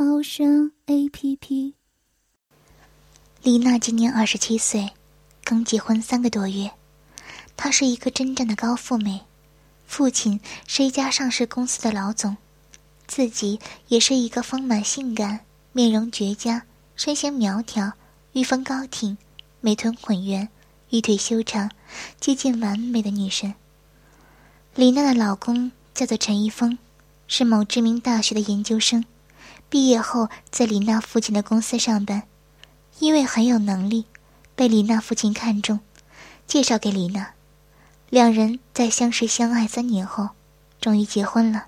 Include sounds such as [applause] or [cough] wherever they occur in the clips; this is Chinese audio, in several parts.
猫声 A P P。丽娜今年二十七岁，刚结婚三个多月。她是一个真正的高富美，父亲是一家上市公司的老总，自己也是一个丰满性感、面容绝佳、身形苗条、玉峰高挺、美臀浑圆、玉腿修长、接近完美的女神。李娜的老公。叫做陈一峰，是某知名大学的研究生，毕业后在李娜父亲的公司上班，因为很有能力，被李娜父亲看中，介绍给李娜，两人在相识相爱三年后，终于结婚了。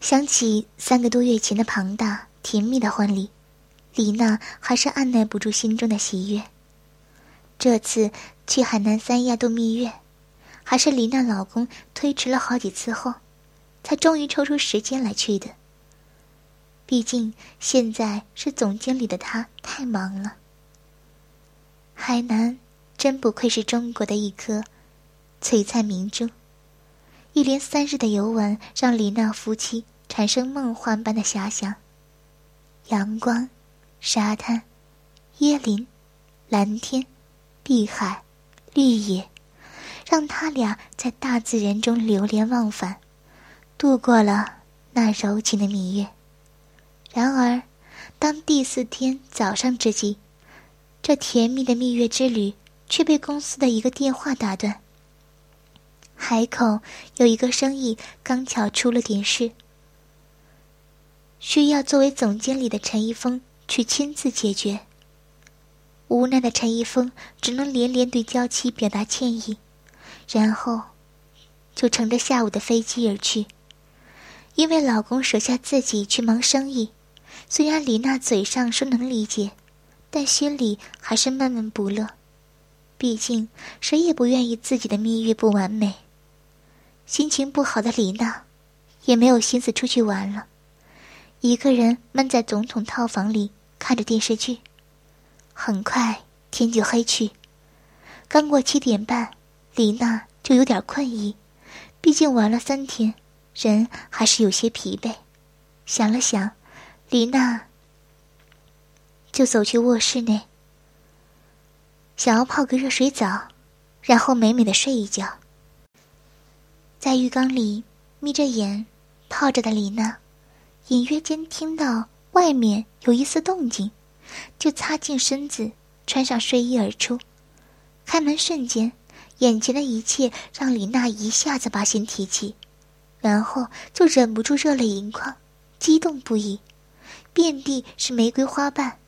想起三个多月前的庞大甜蜜的婚礼，李娜还是按耐不住心中的喜悦。这次去海南三亚度蜜月。还是李娜老公推迟了好几次后，才终于抽出时间来去的。毕竟现在是总经理的他太忙了。海南真不愧是中国的一颗璀璨明珠，一连三日的游玩让李娜夫妻产生梦幻般的遐想。阳光、沙滩、椰林、蓝天、碧海、绿野。让他俩在大自然中流连忘返，度过了那柔情的蜜月。然而，当第四天早上之际，这甜蜜的蜜月之旅却被公司的一个电话打断。海口有一个生意刚巧出了点事，需要作为总经理的陈一峰去亲自解决。无奈的陈一峰只能连连对娇妻表达歉意。然后，就乘着下午的飞机而去。因为老公舍下自己去忙生意，虽然李娜嘴上说能理解，但心里还是闷闷不乐。毕竟谁也不愿意自己的蜜月不完美。心情不好的李娜，也没有心思出去玩了，一个人闷在总统套房里看着电视剧。很快天就黑去，刚过七点半。李娜就有点困意，毕竟玩了三天，人还是有些疲惫。想了想，李娜就走去卧室内，想要泡个热水澡，然后美美的睡一觉。在浴缸里眯着眼泡着的李娜，隐约间听到外面有一丝动静，就擦净身子，穿上睡衣而出。开门瞬间。眼前的一切让李娜一下子把心提起，然后就忍不住热泪盈眶，激动不已。遍地是玫瑰花瓣，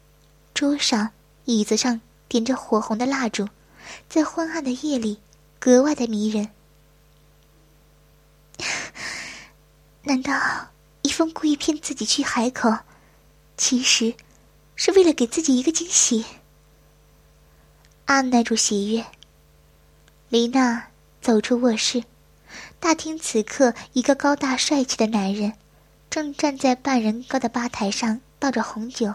桌上、椅子上点着火红的蜡烛，在昏暗的夜里格外的迷人。[laughs] 难道一峰故意骗自己去海口，其实是为了给自己一个惊喜？按耐住喜悦。丽娜走出卧室，大厅此刻一个高大帅气的男人，正站在半人高的吧台上倒着红酒。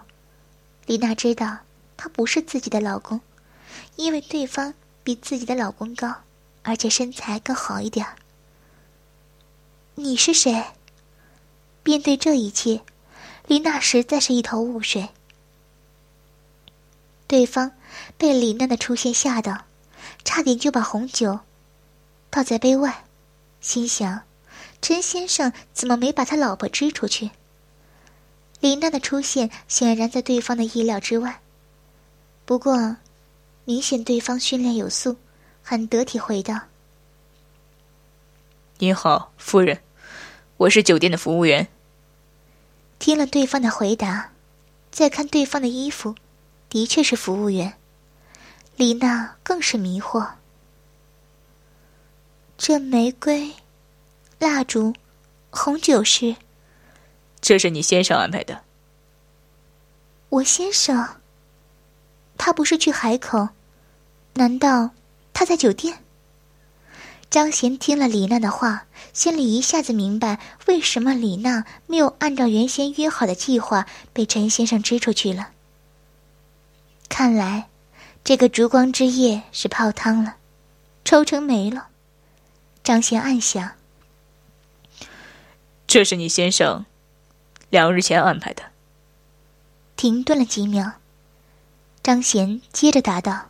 丽娜知道他不是自己的老公，因为对方比自己的老公高，而且身材更好一点。你是谁？面对这一切，丽娜实在是一头雾水。对方被李娜的出现吓到。差点就把红酒倒在杯外，心想：陈先生怎么没把他老婆支出去？李娜的出现显然在对方的意料之外，不过明显对方训练有素，很得体，回道：“您好，夫人，我是酒店的服务员。”听了对方的回答，再看对方的衣服，的确是服务员。李娜更是迷惑。这玫瑰、蜡烛、红酒是？这是你先生安排的，我先生，他不是去海口？难道他在酒店？张贤听了李娜的话，心里一下子明白为什么李娜没有按照原先约好的计划被陈先生支出去了。看来，这个烛光之夜是泡汤了，抽成没了。张贤暗想：这是你先生两日前安排的。停顿了几秒，张贤接着答道：“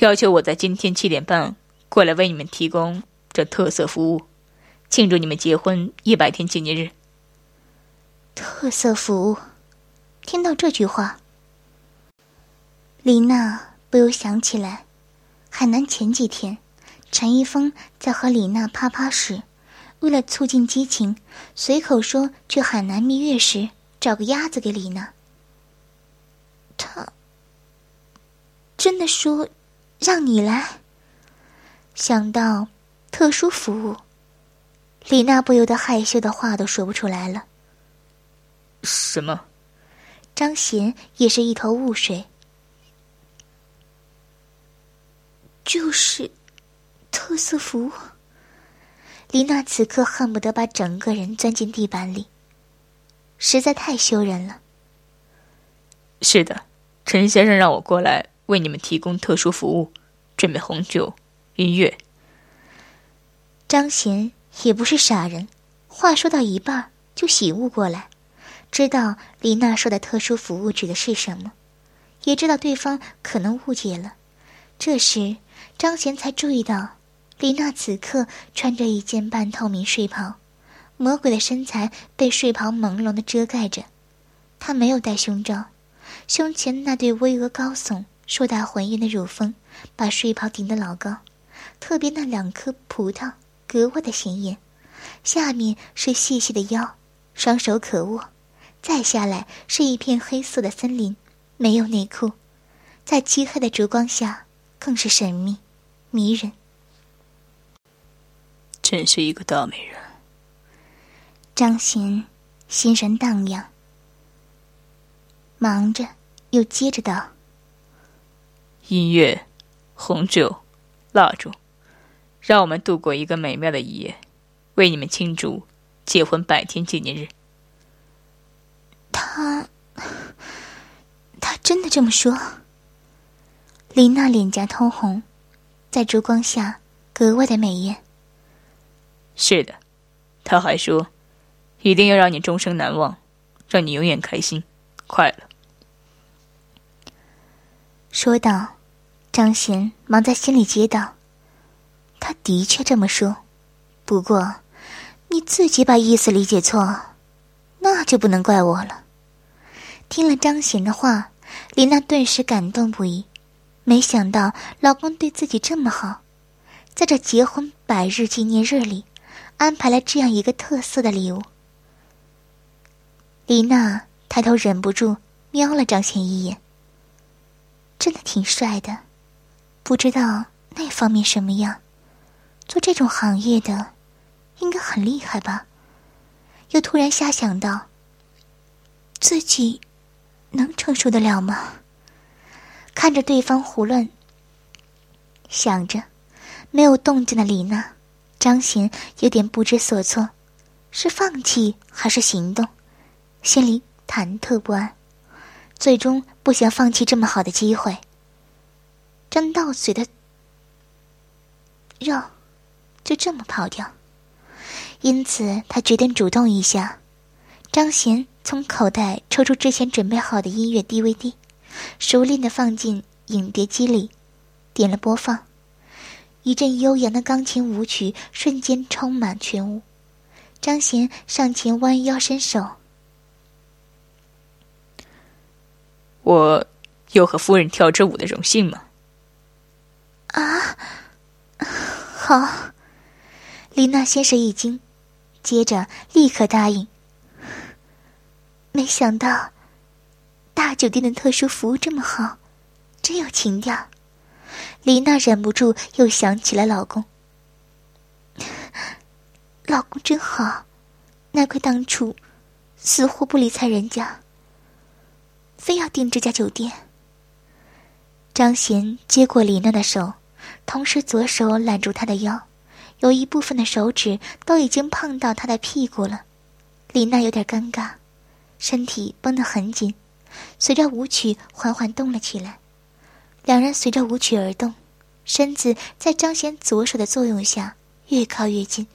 要求我在今天七点半。”过来为你们提供这特色服务，庆祝你们结婚一百天纪念日。特色服务，听到这句话，李娜不由想起来，海南前几天，陈一峰在和李娜啪啪时，为了促进激情，随口说去海南蜜月时找个鸭子给李娜。他真的说让你来。想到特殊服务，李娜不由得害羞的话都说不出来了。什么？张贤也是一头雾水。就是特色服务。李娜此刻恨不得把整个人钻进地板里，实在太羞人了。是的，陈先生让我过来为你们提供特殊服务，准备红酒。音乐。张贤也不是傻人，话说到一半就醒悟过来，知道李娜说的特殊服务指的是什么，也知道对方可能误解了。这时，张贤才注意到，李娜此刻穿着一件半透明睡袍，魔鬼的身材被睡袍朦胧的遮盖着，她没有戴胸罩，胸前那对巍峨高耸、硕大浑圆的乳峰，把睡袍顶得老高。特别那两颗葡萄格外的显眼，下面是细细的腰，双手可握，再下来是一片黑色的森林，没有内裤，在漆黑的烛光下更是神秘迷人。真是一个大美人。张贤心神荡漾，忙着又接着道：“音乐，红酒，蜡烛。”让我们度过一个美妙的一夜，为你们庆祝结婚百天纪念日。他，他真的这么说？林娜脸颊通红，在烛光下格外的美艳。是的，他还说，一定要让你终生难忘，让你永远开心快乐。说道，张贤忙在心里接道。他的确这么说，不过你自己把意思理解错，那就不能怪我了。听了张贤的话，李娜顿时感动不已。没想到老公对自己这么好，在这结婚百日纪念日里，安排了这样一个特色的礼物。李娜抬头忍不住瞄了张贤一眼，真的挺帅的，不知道那方面什么样。做这种行业的，应该很厉害吧？又突然瞎想到，自己能承受得了吗？看着对方胡乱想着，没有动静的李娜，张贤有点不知所措，是放弃还是行动？心里忐忑不安，最终不想放弃这么好的机会。张到嘴的肉。就这么跑掉，因此他决定主动一下。张贤从口袋抽出之前准备好的音乐 DVD，熟练的放进影碟机里，点了播放。一阵悠扬的钢琴舞曲瞬间充满全屋。张贤上前弯腰伸手：“我有和夫人跳支舞的荣幸吗？”啊，好。李娜先是一惊，接着立刻答应。没想到，大酒店的特殊服务这么好，真有情调。李娜忍不住又想起了老公，老公真好，难怪当初死活不理睬人家。非要订这家酒店。张贤接过李娜的手，同时左手揽住她的腰，有一部分的手指都已经碰到她的屁股了。李娜有点尴尬，身体绷得很紧，随着舞曲缓缓动了起来。两人随着舞曲而动，身子在张贤左手的作用下越靠越近。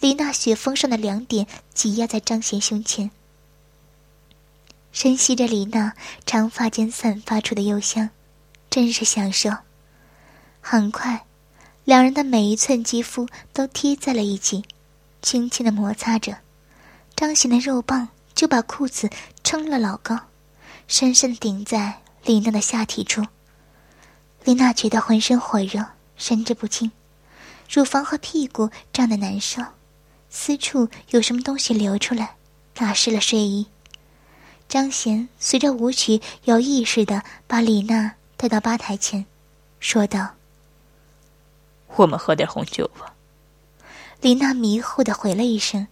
李娜雪峰上的两点挤压在张贤胸前，深吸着李娜长发间散发出的幽香，真是享受。很快，两人的每一寸肌肤都贴在了一起，轻轻的摩擦着。张贤的肉棒就把裤子撑了老高，深深顶在李娜的下体处。李娜觉得浑身火热，神志不清，乳房和屁股胀得难受，私处有什么东西流出来，打湿了睡衣。张贤随着舞曲有意识的把李娜带到吧台前，说道：“我们喝点红酒吧。”李娜迷糊的回了一声。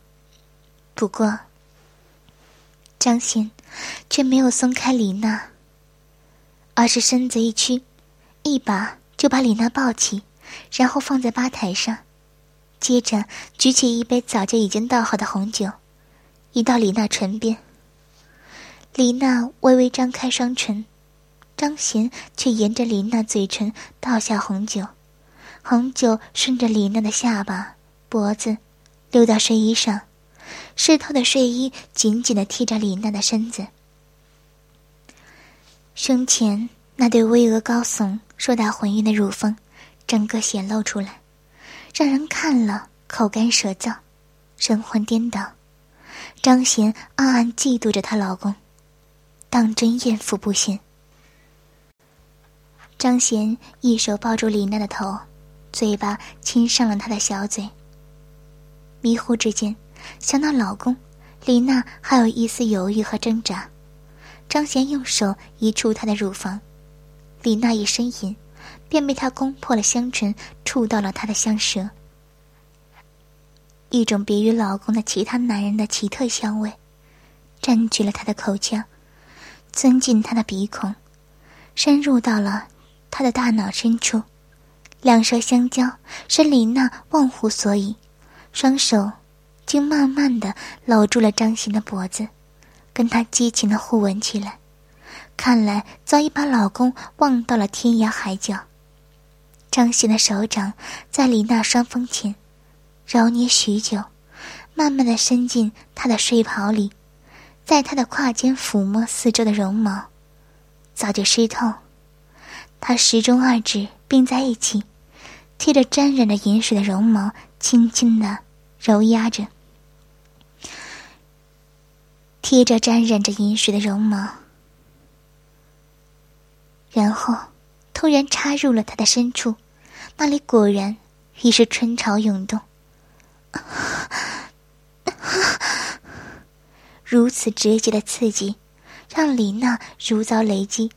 不过，张贤却没有松开李娜，而是身子一屈，一把就把李娜抱起，然后放在吧台上，接着举起一杯早就已经倒好的红酒，移到李娜唇边。李娜微微张开双唇，张贤却沿着李娜嘴唇倒下红酒，红酒顺着李娜的下巴、脖子流到睡衣上。湿透的睡衣紧紧的贴着李娜的身子，胸前那对巍峨高耸、硕大浑圆的乳峰，整个显露出来，让人看了口干舌燥、神魂颠倒。张贤暗暗嫉妒着她老公，当真艳福不浅。张贤一手抱住李娜的头，嘴巴亲上了她的小嘴。迷糊之间。想到老公，李娜还有一丝犹豫和挣扎。张贤用手移出她的乳房，李娜一呻吟，便被他攻破了香唇，触到了她的香舌。一种别于老公的其他男人的奇特香味，占据了他的口腔，钻进他的鼻孔，深入到了他的大脑深处。两舌相交，使李娜忘乎所以，双手。竟慢慢的搂住了张行的脖子，跟他激情的互吻起来。看来早已把老公忘到了天涯海角。张贤的手掌在李娜双峰前揉捏许久，慢慢的伸进她的睡袍里，在她的胯间抚摸四周的绒毛，早就湿透。他时中二指并在一起，贴着沾染着银水的绒毛，轻轻的揉压着。贴着沾染着银水的绒毛，然后突然插入了他的深处，那里果然已是春潮涌动。[laughs] 如此直接的刺激，让李娜如遭雷击，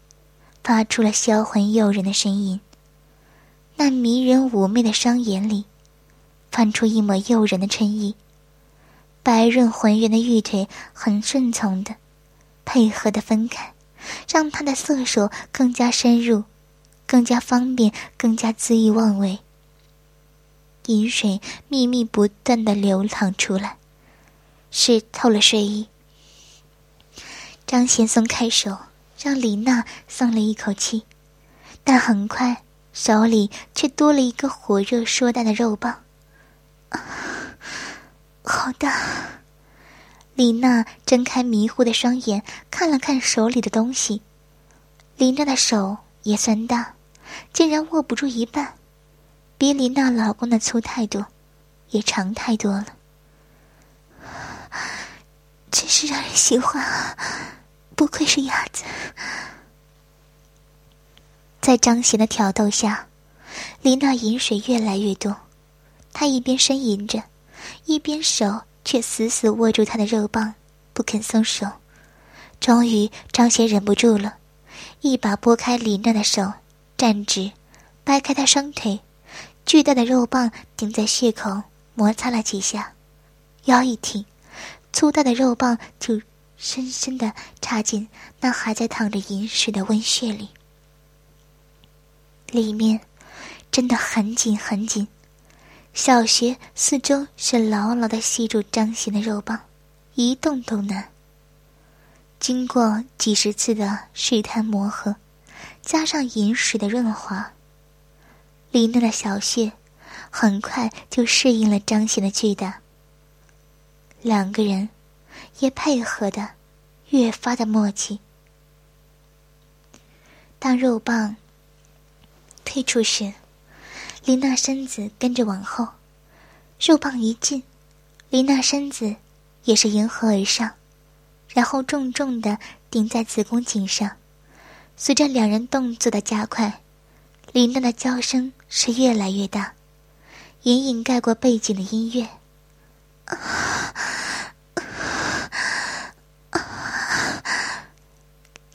发出了销魂诱人的声音。那迷人妩媚的双眼里，泛出一抹诱人的春意。白润浑圆的玉腿很顺从的，配合的分开，让他的色手更加深入，更加方便，更加恣意妄为。饮水密密不断的流淌出来，湿透了睡衣。张贤松开手，让李娜松了一口气，但很快手里却多了一个火热硕大的肉棒。[laughs] 好大！李娜睁开迷糊的双眼，看了看手里的东西。李娜的手也算大，竟然握不住一半，比李娜老公的粗太多，也长太多了。真是让人喜欢啊！不愧是鸭子。在张贤的挑逗下，李娜饮水越来越多，她一边呻吟着。一边手却死死握住他的肉棒，不肯松手。终于，张贤忍不住了，一把拨开李娜的手，站直，掰开她双腿，巨大的肉棒顶在血口，摩擦了几下，腰一挺，粗大的肉棒就深深的插进那还在淌着饮水的温穴里，里面真的很紧很紧。小穴四周是牢牢的吸住张贤的肉棒，一动都难。经过几十次的试探磨合，加上饮水的润滑，李娜的小穴很快就适应了张贤的巨大。两个人。也配合的越发的默契。当肉棒退出时，林娜身子跟着往后，肉棒一进，林娜身子也是迎合而上，然后重重的顶在子宫颈上。随着两人动作的加快，林娜的叫声是越来越大，隐隐盖过背景的音乐。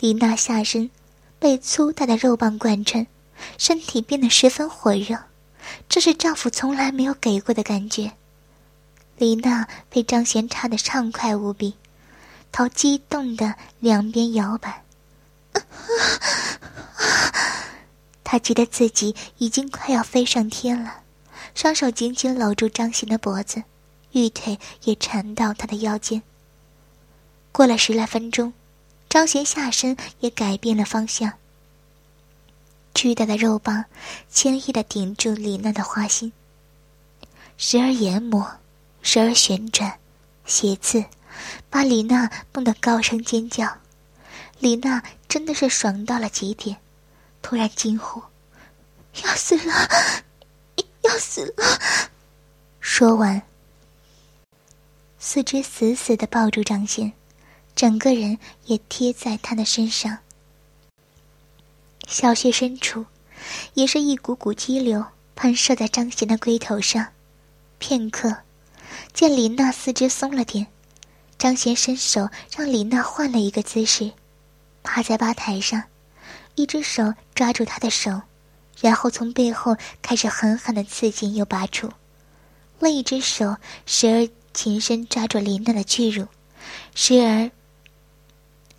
丽娜下身被粗大的肉棒贯穿，身体变得十分火热，这是丈夫从来没有给过的感觉。李娜被张贤插得畅快无比，头激动的两边摇摆，[laughs] 她觉得自己已经快要飞上天了，双手紧紧搂住张贤的脖子，玉腿也缠到他的腰间。过了十来分钟。张贤下身也改变了方向，巨大的肉棒轻易的顶住李娜的花心，时而研磨，时而旋转，斜刺，把李娜弄得高声尖叫。李娜真的是爽到了极点，突然惊呼：“要死了，要死了！”说完，四肢死死的抱住张贤。整个人也贴在他的身上，小穴深处，也是一股股激流喷射在张贤的龟头上。片刻，见李娜四肢松了点，张贤伸手让李娜换了一个姿势，趴在吧台上，一只手抓住她的手，然后从背后开始狠狠的刺进又拔出，另一只手时而前身抓住李娜的巨乳，时而。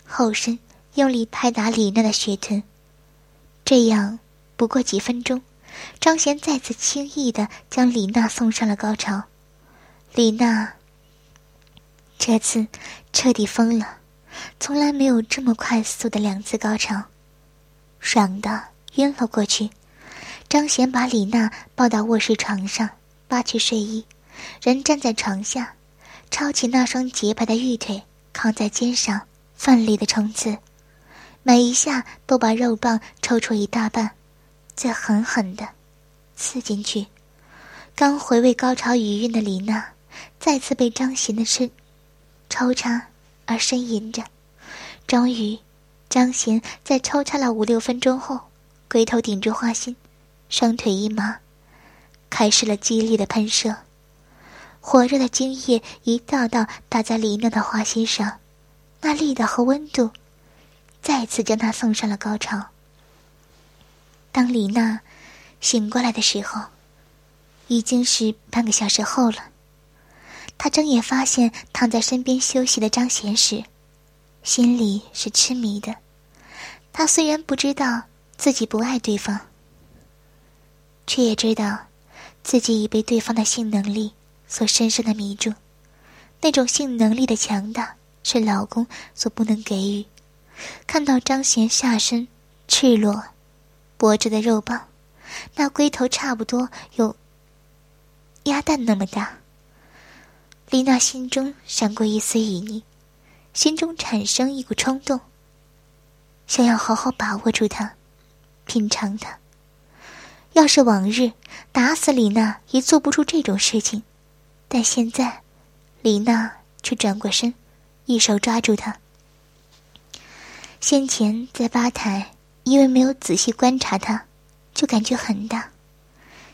后身用力拍打李娜的血臀，这样不过几分钟，张贤再次轻易的将李娜送上了高潮。李娜这次彻底疯了，从来没有这么快速的两次高潮，爽的晕了过去。张贤把李娜抱到卧室床上，扒去睡衣，人站在床下，抄起那双洁白的玉腿，扛在肩上。奋力的冲刺，每一下都把肉棒抽出一大半，再狠狠的刺进去。刚回味高潮余韵的李娜，再次被张贤的身抽插而呻吟着。终于，张贤在抽插了五六分钟后，龟头顶住花心，双腿一麻，开始了激烈的喷射。火热的精液一道道打在李娜的花心上。那力道和温度，再次将她送上了高潮。当李娜醒过来的时候，已经是半个小时后了。她睁眼发现躺在身边休息的张贤时，心里是痴迷的。她虽然不知道自己不爱对方，却也知道自己已被对方的性能力所深深的迷住。那种性能力的强大。是老公所不能给予。看到张贤下身赤裸，脖子的肉棒，那龟头差不多有鸭蛋那么大。丽娜心中闪过一丝旖旎，心中产生一股冲动，想要好好把握住它，品尝它。要是往日，打死李娜也做不出这种事情，但现在，李娜却转过身。一手抓住他。先前在吧台，因为没有仔细观察他，就感觉很大。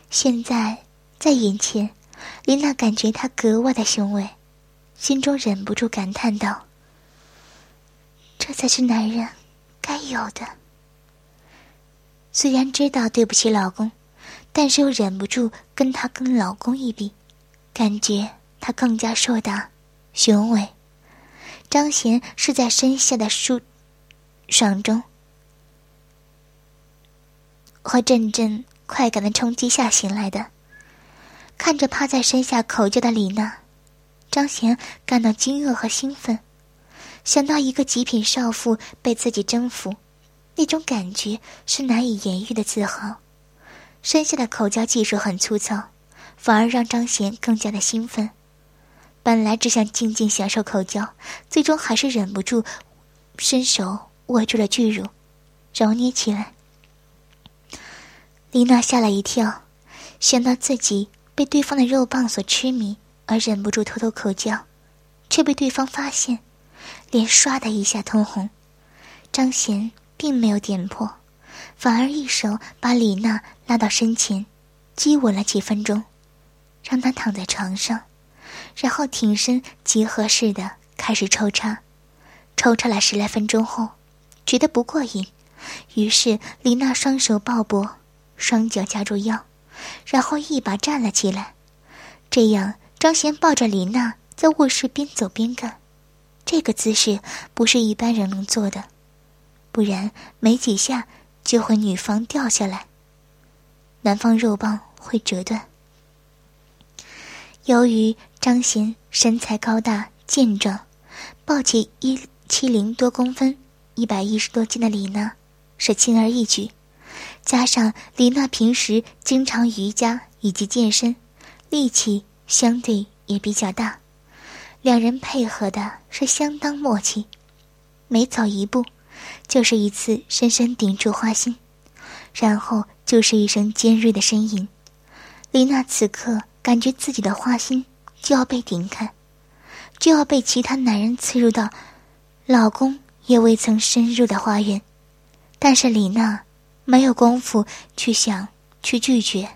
现在在眼前，琳娜感觉他格外的雄伟，心中忍不住感叹道：“这才是男人该有的。”虽然知道对不起老公，但是又忍不住跟他跟老公一比，感觉他更加硕大、雄伟。张贤是在身下的舒爽中和阵阵快感的冲击下醒来的。看着趴在身下口叫的李娜，张贤感到惊愕和兴奋，想到一个极品少妇被自己征服，那种感觉是难以言喻的自豪。身下的口交技术很粗糙，反而让张贤更加的兴奋。本来只想静静享受口交，最终还是忍不住，伸手握住了巨乳，揉捏起来。丽娜吓了一跳，想到自己被对方的肉棒所痴迷，而忍不住偷偷口交，却被对方发现，脸唰的一下通红。张贤并没有点破，反而一手把李娜拉到身前，激吻了几分钟，让她躺在床上。然后挺身集合似的开始抽插，抽插了十来分钟后，觉得不过瘾，于是李娜双手抱脖，双脚夹住腰，然后一把站了起来。这样，张贤抱着李娜在卧室边走边干，这个姿势不是一般人能做的，不然没几下就会女方掉下来，男方肉棒会折断。由于张贤身材高大健壮，抱起一七零多公分、一百一十多斤的李娜是轻而易举，加上李娜平时经常瑜伽以及健身，力气相对也比较大，两人配合的是相当默契，每走一步就是一次深深顶住花心，然后就是一声尖锐的呻吟。李娜此刻。感觉自己的花心就要被顶开，就要被其他男人刺入到老公也未曾深入的花园，但是李娜没有功夫去想去拒绝，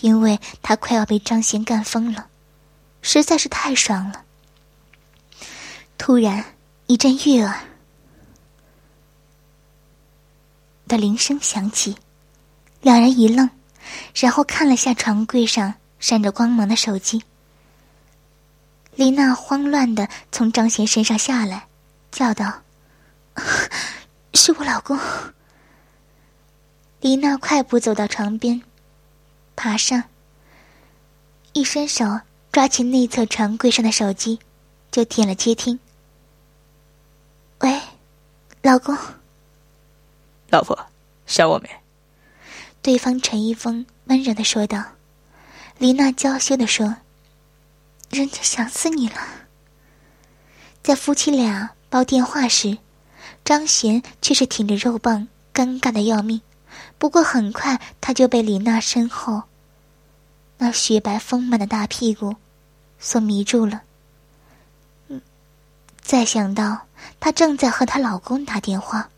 因为她快要被张贤干疯了，实在是太爽了。突然一阵悦耳的铃声响起，两人一愣，然后看了下床柜上。闪着光芒的手机，李娜慌乱的从张贤身上下来，叫道：“ [laughs] 是我老公。”李娜快步走到床边，爬上，一伸手抓起内侧床柜上的手机，就点了接听。“喂，老公。”“老婆，想我没？”对方陈一峰温柔的说道。李娜娇羞的说：“人家想死你了。”在夫妻俩煲电话时，张贤却是挺着肉棒，尴尬的要命。不过很快他就被李娜身后那雪白丰满的大屁股所迷住了。嗯，再想到她正在和她老公打电话，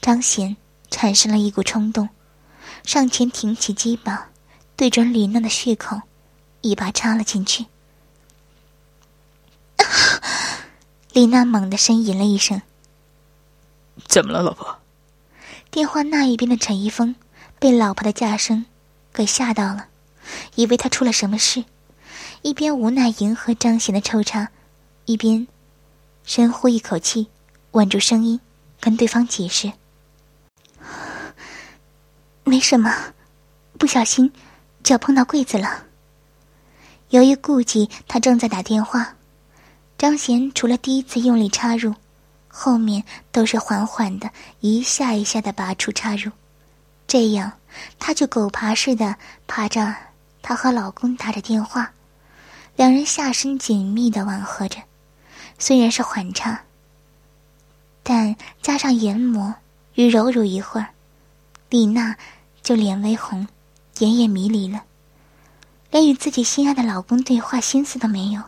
张贤产生了一股冲动，上前挺起鸡巴。对准李娜的血口，一把插了进去。[laughs] 李娜猛地呻吟了一声。怎么了，老婆？电话那一边的陈一峰被老婆的叫声给吓到了，以为他出了什么事，一边无奈迎合张贤的抽插，一边深呼一口气，稳住声音，跟对方解释：“没什么，不小心。”脚碰到柜子了。由于顾忌他正在打电话，张贤除了第一次用力插入，后面都是缓缓的一下一下的拔出插入，这样他就狗爬似的爬着，他和老公打着电话，两人下身紧密的吻合着，虽然是缓插，但加上研磨与揉揉一会儿，丽娜就脸微红。眼也迷离了，连与自己心爱的老公对话心思都没有，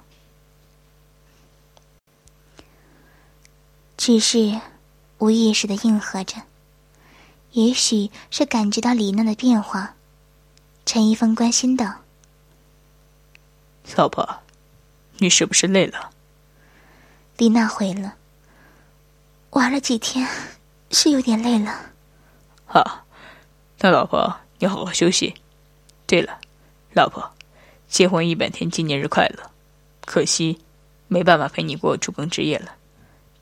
只是无意识的应和着。也许是感觉到李娜的变化，陈一峰关心道：“老婆，你是不是累了？”李娜回了：“玩了几天，是有点累了。”好，那老婆你好好休息。对了，老婆，结婚一百天纪念日快乐！可惜，没办法陪你过主更之夜了。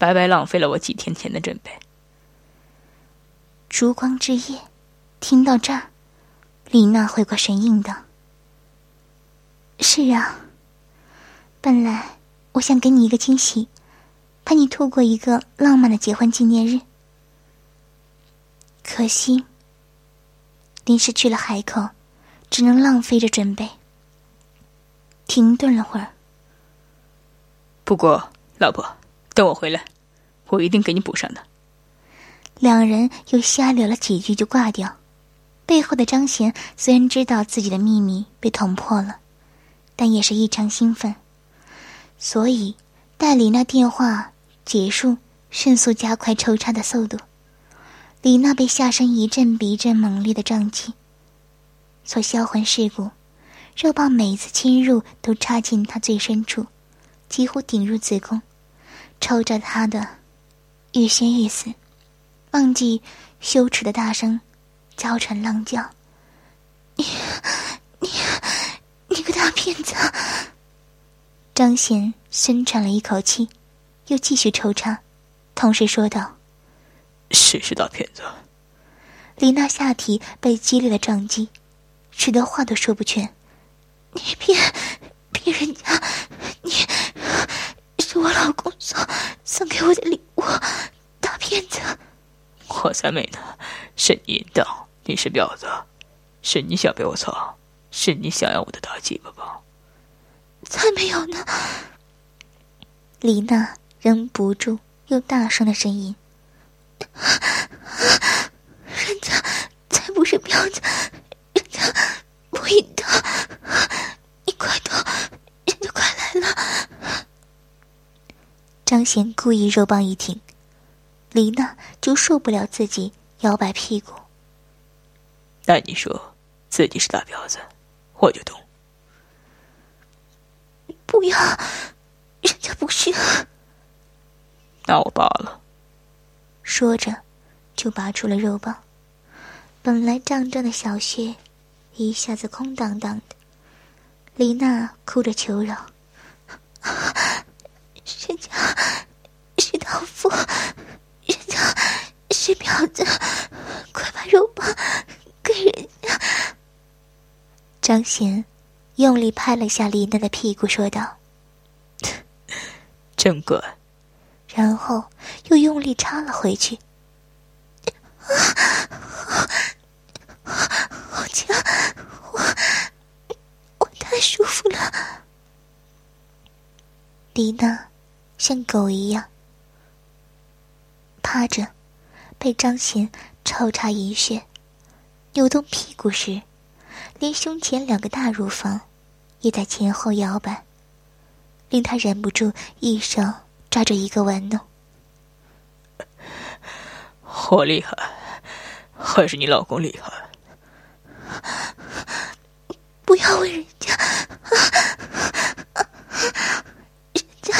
白白浪费了我几天前的准备。烛光之夜，听到这儿，李娜回过神应道：“是啊，本来我想给你一个惊喜，陪你度过一个浪漫的结婚纪念日。可惜，临时去了海口，只能浪费着准备。”停顿了会儿。不过，老婆，等我回来，我一定给你补上的。两人又瞎聊了几句，就挂掉。背后的张贤虽然知道自己的秘密被捅破了，但也是异常兴奋，所以待李娜电话结束，迅速加快抽插的速度。李娜被下身一阵比一阵猛烈的撞击，所销魂事故。肉棒每次侵入都插进她最深处，几乎顶入子宫，抽着他的欲仙欲死，忘记羞耻的大声娇喘浪叫：“你，你，你个大骗子！”张贤深喘了一口气，又继续抽插，同时说道：“谁是大骗子？”李娜下体被激烈的撞击，使得话都说不全。你骗骗人家，你是我老公送送给我的礼物，大骗子！我才没呢，是你淫荡，你是婊子，是你想被我操，是你想要我的大鸡巴吧？才没有呢！李娜忍不住又大声的呻吟，人家才不是婊子，人家不淫荡。快到，人家快来了。张贤故意肉棒一挺，李娜就受不了自己摇摆屁股。那你说自己是大婊子，我就懂。不要，人家不是。那我罢了。说着，就拔出了肉棒。本来胀胀的小穴，一下子空荡荡的。李娜哭着求饶：“人家是刀夫，人家是婊子，快把肉棒给人家！”张贤用力拍了下李娜的屁股，说道：“真乖。”然后又用力插了回去。好强！我。太舒服了，丽娜像狗一样趴着，被张贤抽插银穴，扭动屁股时，连胸前两个大乳房也在前后摇摆，令他忍不住一手抓着一个玩弄。[laughs] 我厉害，还是你老公厉害？[laughs] 不要问人家，人家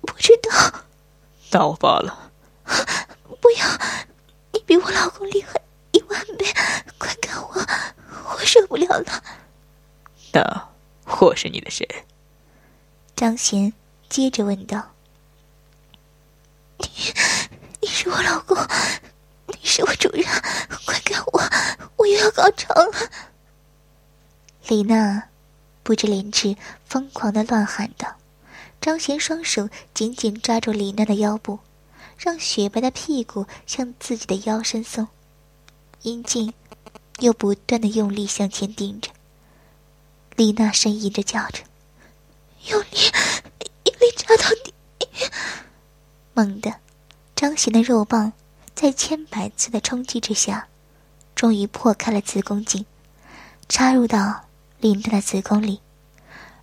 不知道。那我罢了。不要，你比我老公厉害一万倍！受不了了。那我是你的谁？张贤接着问道：“你，你是我老公，你是我主人，快看我，我又要高潮了。”李娜不知廉耻，疯狂的乱喊道：“张贤双手紧紧抓住李娜的腰部，让雪白的屁股向自己的腰身送，阴茎又不断的用力向前顶着。李娜呻吟着叫着：‘用力，用力插到底！’猛地，张贤的肉棒在千百次的冲击之下，终于破开了子宫颈，插入到。”李娜的子宫里，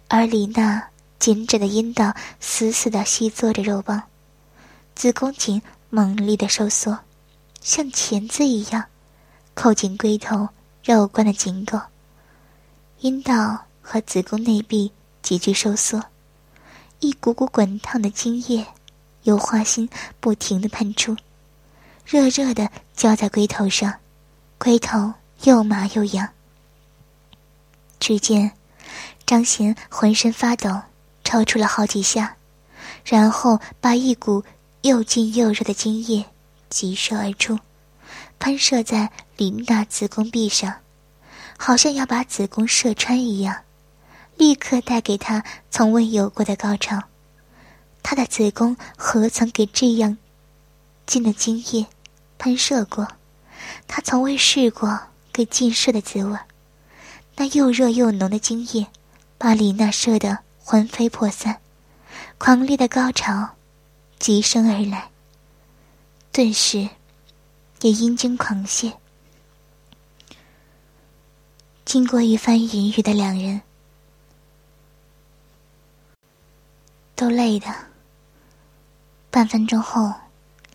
而李娜紧窄的阴道死死的吸嘬着肉棒，子宫颈猛烈的收缩，像钳子一样扣紧龟头肉冠的颈沟。阴道和子宫内壁急剧收缩，一股股滚烫的精液由花心不停的喷出，热热的浇在龟头上，龟头又麻又痒。只见张贤浑身发抖，抽搐了好几下，然后把一股又劲又热的精液急射而出，喷射在李娜子宫壁上，好像要把子宫射穿一样，立刻带给她从未有过的高潮。她的子宫何曾给这样近的精液喷射过？她从未试过给近射的滋味。那又热又浓的精液，把李娜射得魂飞魄散，狂烈的高潮急升而来。顿时，也阴茎狂泻。经过一番云雨的两人，都累的。半分钟后，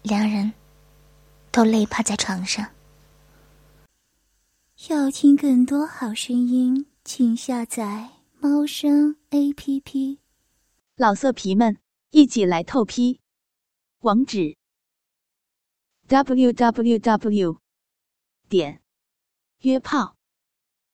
两人都累趴在床上。要听更多好声音，请下载猫声 A P P。老色皮们，一起来透批！网址：w w w 点约炮